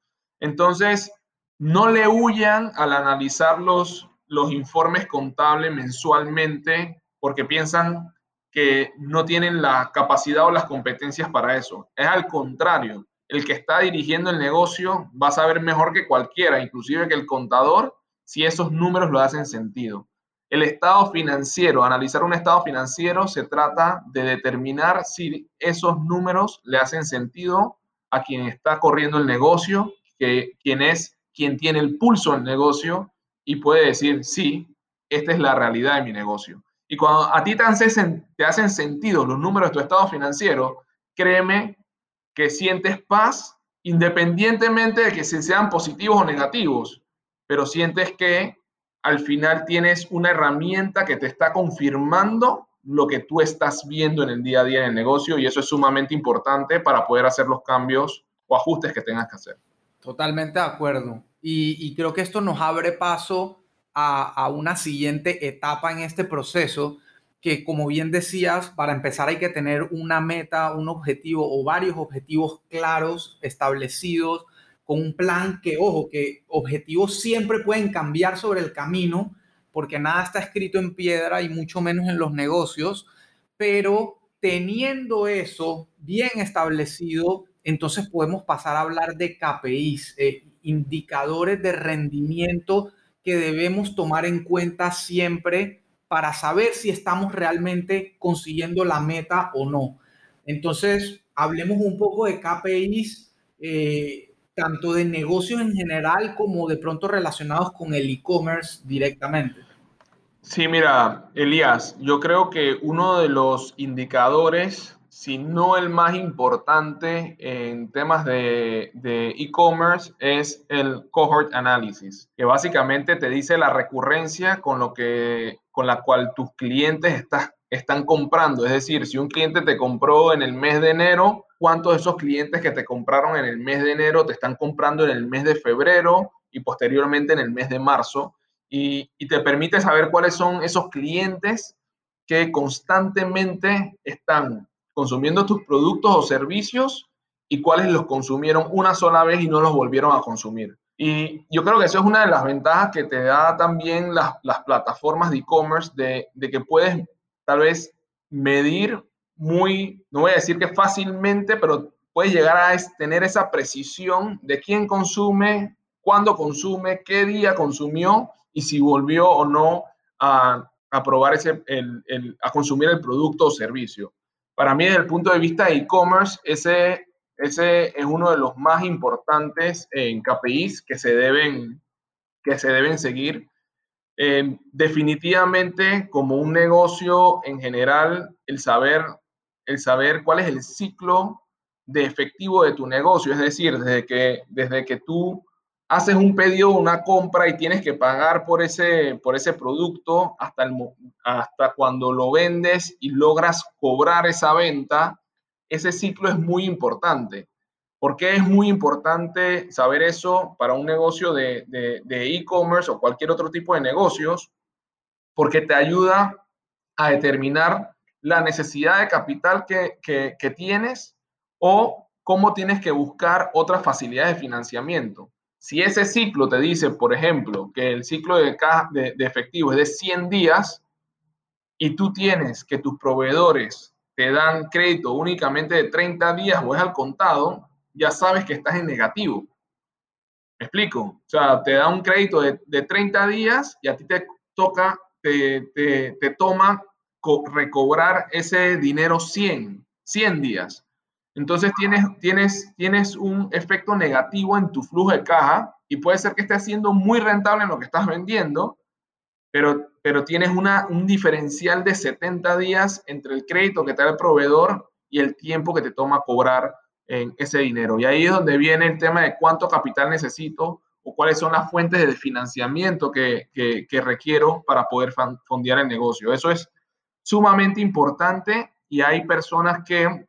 Entonces, no le huyan al analizar los, los informes contables mensualmente porque piensan que no tienen la capacidad o las competencias para eso. Es al contrario, el que está dirigiendo el negocio va a saber mejor que cualquiera, inclusive que el contador, si esos números lo hacen sentido. El estado financiero, analizar un estado financiero se trata de determinar si esos números le hacen sentido a quien está corriendo el negocio, que quien es quien tiene el pulso del negocio y puede decir, sí, esta es la realidad de mi negocio. Y cuando a ti te hacen, hacen sentido los números de tu estado financiero, créeme que sientes paz independientemente de que sean positivos o negativos, pero sientes que al final tienes una herramienta que te está confirmando lo que tú estás viendo en el día a día en el negocio y eso es sumamente importante para poder hacer los cambios o ajustes que tengas que hacer. Totalmente de acuerdo. Y, creo que esto nos abre paso a, una siguiente etapa en este proceso, que como bien decías, para empezar hay que tener una meta, un objetivo o varios objetivos claros, establecidos, con un plan que, ojo, que objetivos siempre pueden cambiar sobre el camino, porque nada está escrito en piedra y mucho menos en los negocios, pero teniendo eso bien establecido, entonces podemos pasar a hablar de KPIs, eh, indicadores de rendimiento que debemos tomar en cuenta siempre para saber si estamos realmente consiguiendo la meta o no. Entonces, hablemos un poco de KPIs. Eh, tanto de negocios en general como de pronto relacionados con el e-commerce directamente? Sí, mira, Elías, yo creo que uno de los indicadores, si no el más importante en temas de e-commerce, es el cohort analysis, que básicamente te dice la recurrencia con, lo que, con la cual tus clientes están comprando. Es decir, si un cliente te compró en el mes de enero, cuántos de esos clientes que te compraron en el mes de enero te están comprando en el mes de febrero y posteriormente en el mes de marzo. Y, te permite saber cuáles son esos clientes que constantemente están consumiendo tus productos o servicios y cuáles los consumieron una sola vez y no los volvieron a consumir. Y yo creo que eso es una de las ventajas que te da también las, plataformas de e-commerce, de, de que puedes tal vez medir muy, no voy a decir que fácilmente, pero puedes llegar a tener esa precisión de quién consume, cuándo consume, qué día consumió y si volvió o no a, a probar ese, el, el, a consumir el producto o servicio. Para mí, desde el punto de vista de e-commerce, ese, ese es uno de los más importantes en KPIs que se deben, que se deben seguir. Eh, definitivamente, como un negocio en general, el saber, el saber cuál es el ciclo de efectivo de tu negocio, es decir, desde que, desde que tú haces un pedido, una compra y tienes que pagar por ese, por ese producto hasta, el, hasta cuando lo vendes y logras cobrar esa venta, ese ciclo es muy importante. ¿Por qué es muy importante saber eso para un negocio de e-commerce o cualquier otro tipo de negocios? Porque te ayuda a determinar la necesidad de capital que, que, tienes o cómo tienes que buscar otras facilidades de financiamiento. Si ese ciclo te dice, por ejemplo, que el ciclo de, efectivo es de 100 días y tú tienes que tus proveedores te dan crédito únicamente de 30 días o es al contado, ya sabes que estás en negativo. ¿Me explico? O sea, te da un crédito de, de 30 días y a ti te toca, te toma recobrar ese dinero 100. 100 días. Entonces tienes, tienes, tienes un efecto negativo en tu flujo de caja y puede ser que estés siendo muy rentable en lo que estás vendiendo, pero, pero tienes una, un diferencial de 70 días entre el crédito que te da el proveedor y el tiempo que te toma cobrar ese dinero. Y ahí es donde viene el tema de cuánto capital necesito o cuáles son las fuentes de financiamiento que, que, que requiero para poder fondear el negocio. Eso es sumamente importante y hay personas que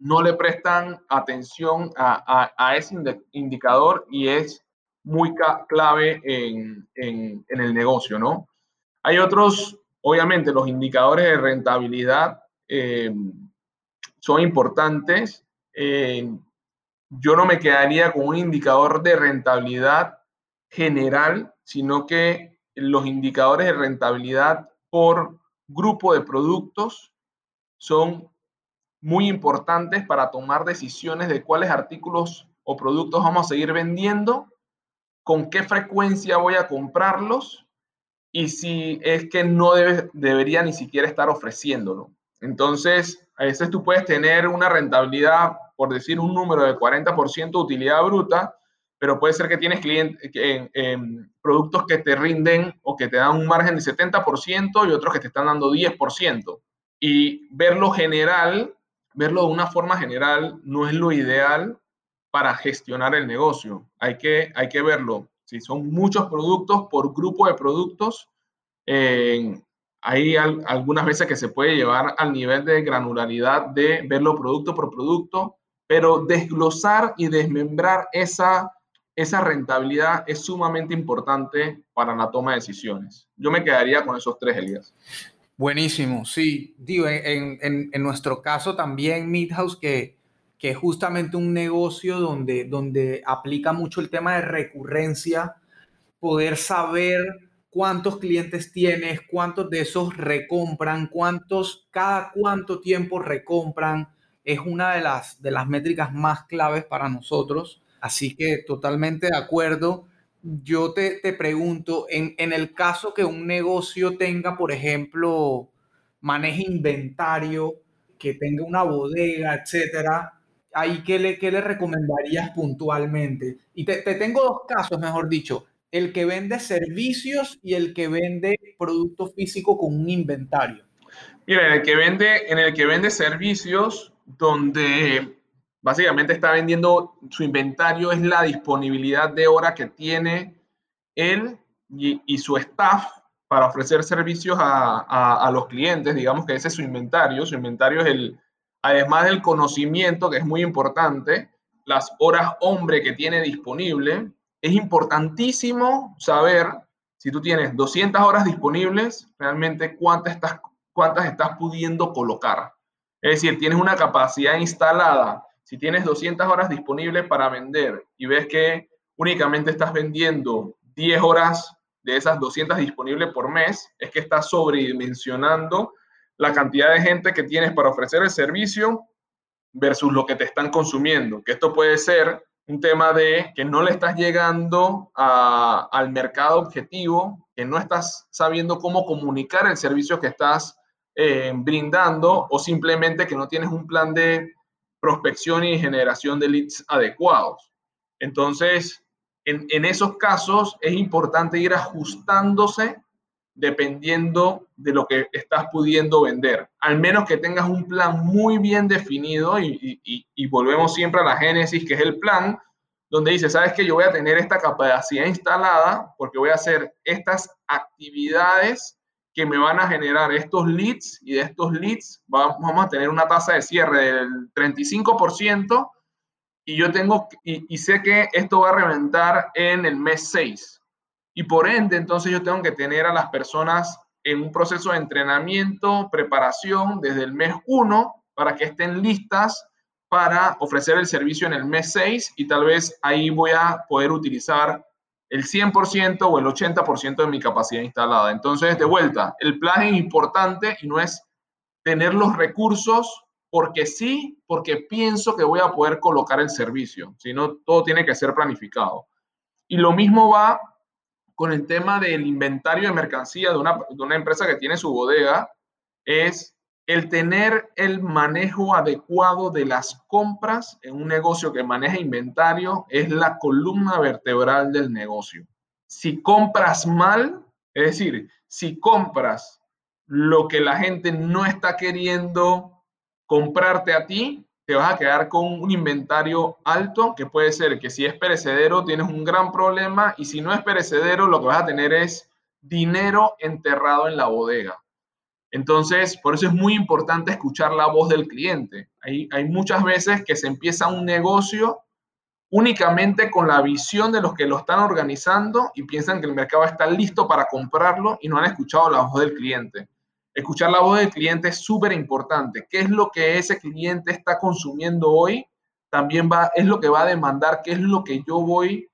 no le prestan atención a, a, ese indicador y es muy clave en, en, el negocio, ¿no? Hay otros, obviamente, los indicadores de rentabilidad eh, son importantes. Eh, yo no me quedaría con un indicador de rentabilidad general, sino que los indicadores de rentabilidad por grupo de productos son muy importantes para tomar decisiones de cuáles artículos o productos vamos a seguir vendiendo, con qué frecuencia voy a comprarlos y si es que no debe, debería ni siquiera estar ofreciéndolo. Entonces, a veces tú puedes tener una rentabilidad, por decir un número de 40% de utilidad bruta, pero puede ser que tienes clientes, en productos que te rinden o que te dan un margen de 70% y otros que te están dando 10%. Y verlo general verlo de una forma general no es lo ideal para gestionar el negocio. Hay que, hay que verlo. Si son muchos productos por grupo de productos, eh, hay algunas veces que se puede llevar al nivel de granularidad de verlo producto por producto, pero desglosar y desmembrar esa, esa rentabilidad es sumamente importante para la toma de decisiones. Yo me quedaría con esos tres, Elías. Buenísimo, sí. Digo, en, en, en nuestro caso también, Midhouse, que, que es justamente un negocio donde, donde aplica mucho el tema de recurrencia, poder saber cuántos clientes tienes, cuántos de esos recompran, cuántos, cada cuánto tiempo recompran, es una de las, de las métricas más claves para nosotros. Así que totalmente de acuerdo yo te, pregunto, en, el caso que un negocio tenga, por ejemplo, maneje inventario, que tenga una bodega, etcétera, ahí qué le, qué le recomendarías puntualmente? Y te, tengo dos casos, mejor dicho, el que vende servicios y el que vende producto físico con un inventario. Mira, en el que vende, en el que vende servicios, donde básicamente está vendiendo su inventario, es la disponibilidad de hora que tiene él y, su staff para ofrecer servicios a, los clientes. Digamos que ese es su inventario. Su inventario es el, además del conocimiento, que es muy importante, las horas hombre que tiene disponible. Es importantísimo saber si tú tienes 200 horas disponibles, realmente cuántas estás, cuántas estás pudiendo colocar. Es decir, tienes una capacidad instalada si tienes 200 horas disponibles para vender y ves que únicamente estás vendiendo 10 horas de esas 200 disponibles por mes, es que estás sobredimensionando la cantidad de gente que tienes para ofrecer el servicio versus lo que te están consumiendo. Que esto puede ser un tema de que no le estás llegando al mercado objetivo, que no estás sabiendo cómo comunicar el servicio que estás eh, brindando o simplemente que no tienes un plan de prospección y generación de leads adecuados. Entonces, en, esos casos es importante ir ajustándose dependiendo de lo que estás pudiendo vender. Al menos que tengas un plan muy bien definido y, y, volvemos siempre a la génesis, que es el plan, donde dice, sabes que yo voy a tener esta capacidad instalada porque voy a hacer estas actividades que me van a generar estos leads y de estos leads vamos a tener una tasa de cierre del 35% y yo tengo y, sé que esto va a reventar en el mes 6 y por ende entonces yo tengo que tener a las personas en un proceso de entrenamiento, preparación desde el mes 1 para que estén listas para ofrecer el servicio en el mes 6 y tal vez ahí voy a poder utilizar el 100% o el 80% de mi capacidad instalada. Entonces, de vuelta, el plan es importante y no es tener los recursos porque sí, porque pienso que voy a poder colocar el servicio, sino todo tiene que ser planificado. Y lo mismo va con el tema del inventario de mercancía de una, de una empresa que tiene su bodega, es el tener el manejo adecuado de las compras en un negocio que maneja inventario es la columna vertebral del negocio. Si compras mal, es decir, si compras lo que la gente no está queriendo comprarte a ti, te vas a quedar con un inventario alto, que puede ser que si es perecedero tienes un gran problema y si no es perecedero lo que vas a tener es dinero enterrado en la bodega. Entonces, por eso es muy importante escuchar la voz del cliente. Hay, muchas veces que se empieza un negocio únicamente con la visión de los que lo están organizando y piensan que el mercado está listo para comprarlo y no han escuchado la voz del cliente. Escuchar la voz del cliente es súper importante. ¿Qué es lo que ese cliente está consumiendo hoy? También va, es lo que va a demandar, qué es lo que yo voy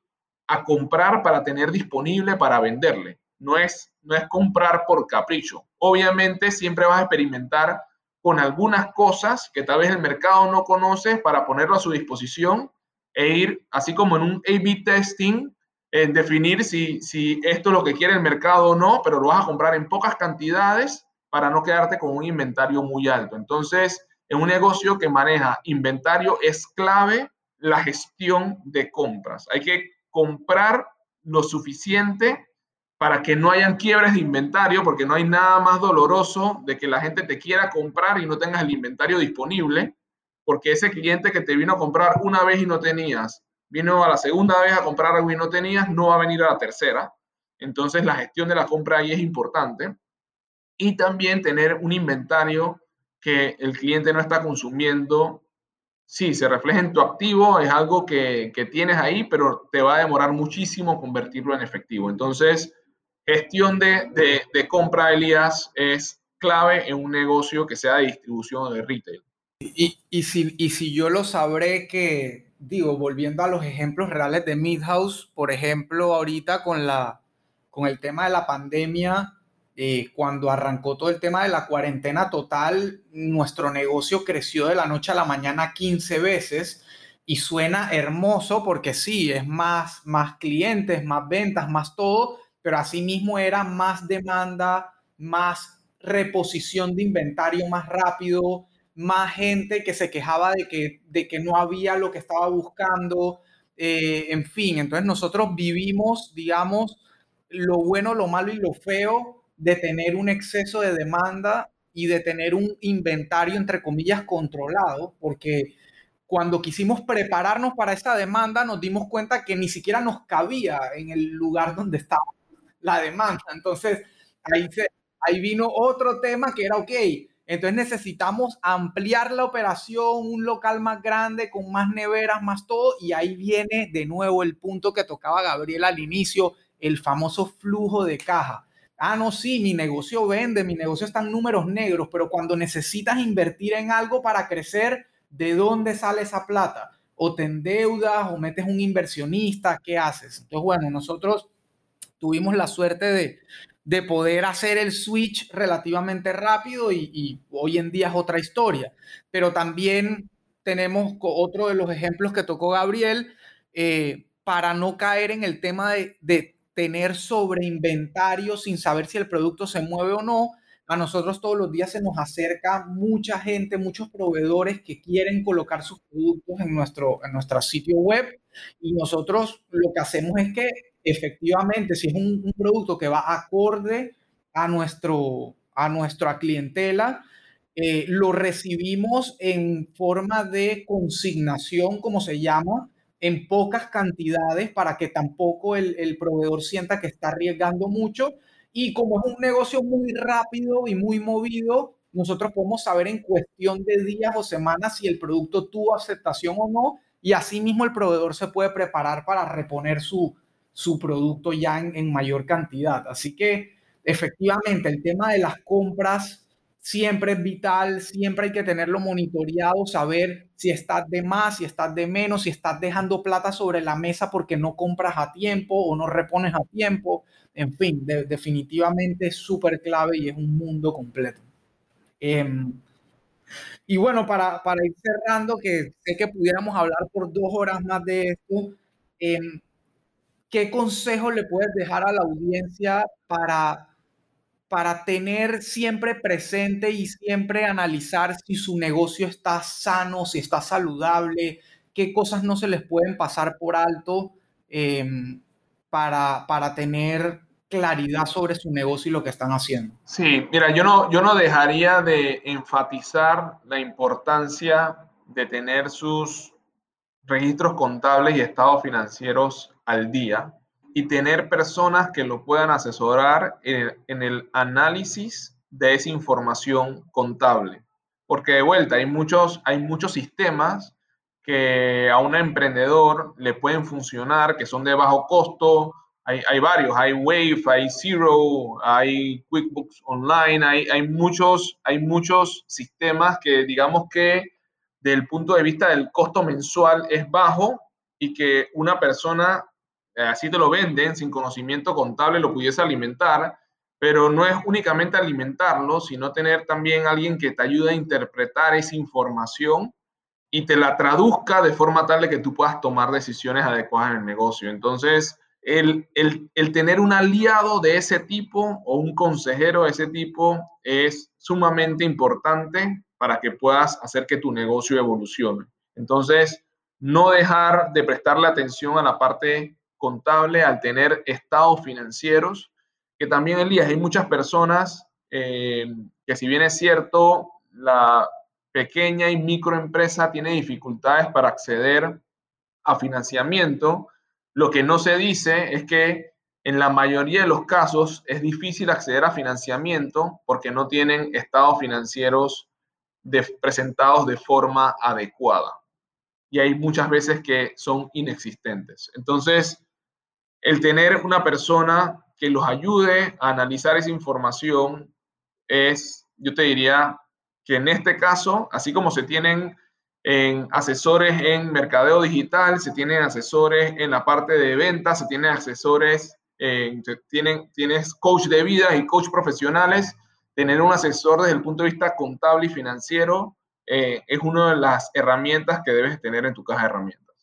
a comprar para tener disponible para venderle no es, no es comprar por capricho. Obviamente siempre vas a experimentar con algunas cosas que tal vez el mercado no conoce para ponerlo a su disposición e ir, así como en un A-B testing, en definir si, si esto es lo que quiere el mercado o no, pero lo vas a comprar en pocas cantidades para no quedarte con un inventario muy alto. Entonces, en un negocio que maneja inventario es clave la gestión de compras. Hay que comprar lo suficiente para que no hayan quiebres de inventario, porque no hay nada más doloroso de que la gente te quiera comprar y no tengas el inventario disponible, porque ese cliente que te vino a comprar una vez y no tenías, vino a la segunda vez a comprar algo y no tenías, no va a venir a la tercera. Entonces la gestión de la compra ahí es importante. Y también tener un inventario que el cliente no está consumiendo. Sí, se refleja en tu activo, es algo que, que tienes ahí, pero te va a demorar muchísimo convertirlo en efectivo. Entonces, Gestión de, de, compra, Elías, es clave en un negocio que sea de distribución de retail. Y, y, si, y si yo lo sabré que, digo, volviendo a los ejemplos reales de Midhouse, por ejemplo, ahorita con, la, con el tema de la pandemia, eh, cuando arrancó todo el tema de la cuarentena total, nuestro negocio creció de la noche a la mañana 15 veces y suena hermoso porque sí, es más, más clientes, más ventas, más todo, pero asimismo era más demanda, más reposición de inventario más rápido, más gente que se quejaba de que, de que no había lo que estaba buscando, eh, en fin, entonces nosotros vivimos, digamos, lo bueno, lo malo y lo feo de tener un exceso de demanda y de tener un inventario, entre comillas, controlado, porque cuando quisimos prepararnos para esa demanda nos dimos cuenta que ni siquiera nos cabía en el lugar donde estábamos la demanda. Entonces, ahí, ahí vino otro tema que era, ok, entonces necesitamos ampliar la operación, un local más grande, con más neveras, más todo, y ahí viene de nuevo el punto que tocaba Gabriel al inicio, el famoso flujo de caja. Ah, no, sí, mi negocio vende, mi negocio está en números negros, pero cuando necesitas invertir en algo para crecer, ¿de dónde sale esa plata? O te endeudas o metes un inversionista, ¿qué haces? Entonces, bueno, nosotros tuvimos la suerte de, poder hacer el switch relativamente rápido y, hoy en día es otra historia. Pero también tenemos otro de los ejemplos que tocó Gabriel, eh, para no caer en el tema de, de tener sobreinventario sin saber si el producto se mueve o no. A nosotros todos los días se nos acerca mucha gente, muchos proveedores que quieren colocar sus productos en nuestro, en nuestro sitio web y nosotros lo que hacemos es que efectivamente, si es un, producto que va acorde a, nuestro, a nuestra clientela, eh, lo recibimos en forma de consignación, como se llama, en pocas cantidades para que tampoco el, el, proveedor sienta que está arriesgando mucho. Y como es un negocio muy rápido y muy movido, nosotros podemos saber en cuestión de días o semanas si el producto tuvo aceptación o no. Y asimismo el proveedor se puede preparar para reponer su, su producto ya en, mayor cantidad. Así que efectivamente el tema de las compras siempre es vital, siempre hay que tenerlo monitoreado, saber si estás de más, si estás de menos, si estás dejando plata sobre la mesa porque no compras a tiempo o no repones a tiempo. En fin, definitivamente es súper clave y es un mundo completo. Em, y bueno, para, para, ir cerrando, que sé que pudiéramos hablar por dos horas más de esto, em, ¿qué consejo le puedes dejar a la audiencia para para tener siempre presente y siempre analizar si su negocio está sano, si está saludable, qué cosas no se les pueden pasar por alto em, para, para tener claridad sobre su negocio y lo que están haciendo. Sí, mira, yo no, yo no dejaría de enfatizar la importancia de tener sus registros contables y estados financieros al día y tener personas que lo puedan asesorar en, el análisis de esa información contable. Porque de vuelta, hay muchos, hay muchos sistemas que a un emprendedor le pueden funcionar, que son de bajo costo. Hay, hay varios, hay Wave, hay Zero, hay QuickBooks Online, hay, hay, muchos, hay muchos sistemas que digamos que desde el punto de vista del costo mensual es bajo y que una persona así te lo venden, sin conocimiento contable lo pudiese alimentar, pero no es únicamente alimentarlo, sino tener también alguien que te ayude a interpretar esa información y te la traduzca de forma tal de que tú puedas tomar decisiones adecuadas en el negocio. Entonces, el, el, el, tener un aliado de ese tipo o un consejero de ese tipo es sumamente importante para que puedas hacer que tu negocio evolucione. Entonces, no dejar de prestarle atención a la parte contable, al tener estados financieros, que también, Elías, hay muchas personas eh, que si bien es cierto, la pequeña y microempresa tiene dificultades para acceder a financiamiento, lo que no se dice es que en la mayoría de los casos es difícil acceder a financiamiento porque no tienen estados financieros presentados de forma adecuada. Y hay muchas veces que son inexistentes. Entonces, el tener una persona que los ayude a analizar esa información es, yo te diría que en este caso, así como se tienen en asesores en mercadeo digital, se tienen asesores en la parte de ventas, se tienen asesores, tienen, tienes coach de vida y coach profesionales, tener un asesor desde el punto de vista contable y financiero eh, es una de las herramientas que debes tener en tu caja de herramientas.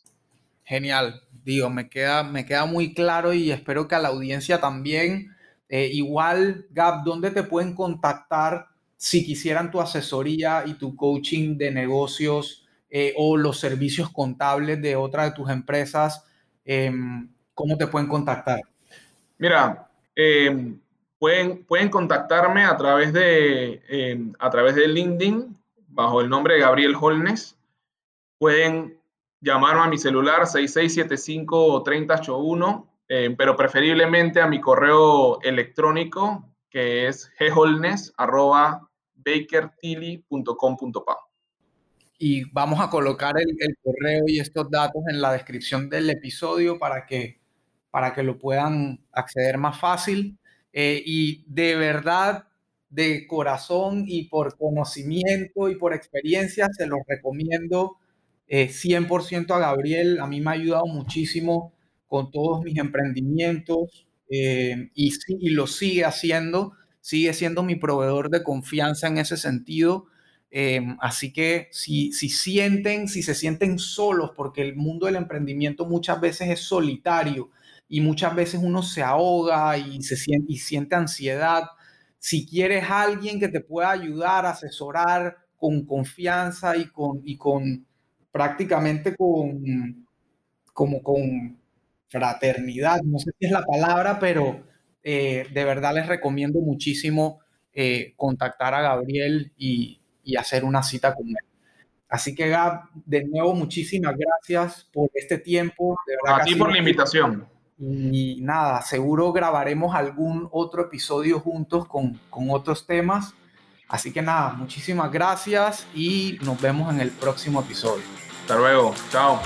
Genial digo, me queda, me queda muy claro y espero que a la audiencia también. Eh, igual, Gab, ¿dónde te pueden contactar si quisieran tu asesoría y tu coaching de negocios eh, o los servicios contables de otra de tus empresas? Em, ¿Cómo te pueden contactar? Mira, em, pueden, pueden contactarme a través, de, em, a través de LinkedIn bajo el nombre de Gabriel Holnes. Pueden llamarme a mi celular 6675-3081, eh, pero preferiblemente a mi correo electrónico que es gholnes.bakertilly.com.pa. Y vamos a colocar el, correo y estos datos en la descripción del episodio para que, para que lo puedan acceder más fácil. Eh, y de verdad, de corazón y por conocimiento y por experiencia, se los recomiendo 100% eh, a Gabriel. A mí me ha ayudado muchísimo con todos mis emprendimientos eh, y, lo sigue haciendo. Sigue siendo mi proveedor de confianza en ese sentido. Eh, así que si, si sienten, si se sienten solos, porque el mundo del emprendimiento muchas veces es solitario y muchas veces uno se ahoga y, se siente, ansiedad. Si quieres alguien que te pueda ayudar, asesorar con confianza y con, y con prácticamente con, como con fraternidad, no sé si es la palabra, pero eh, de verdad les recomiendo muchísimo eh, contactar a Gabriel y, hacer una cita con él. Así que Gab, de nuevo muchísimas gracias por este tiempo. De verdad a ti por la invitación. Y nada, seguro grabaremos algún otro episodio juntos con, con otros temas. Así que nada, muchísimas gracias y nos vemos en el próximo episodio. Hasta luego. Chao.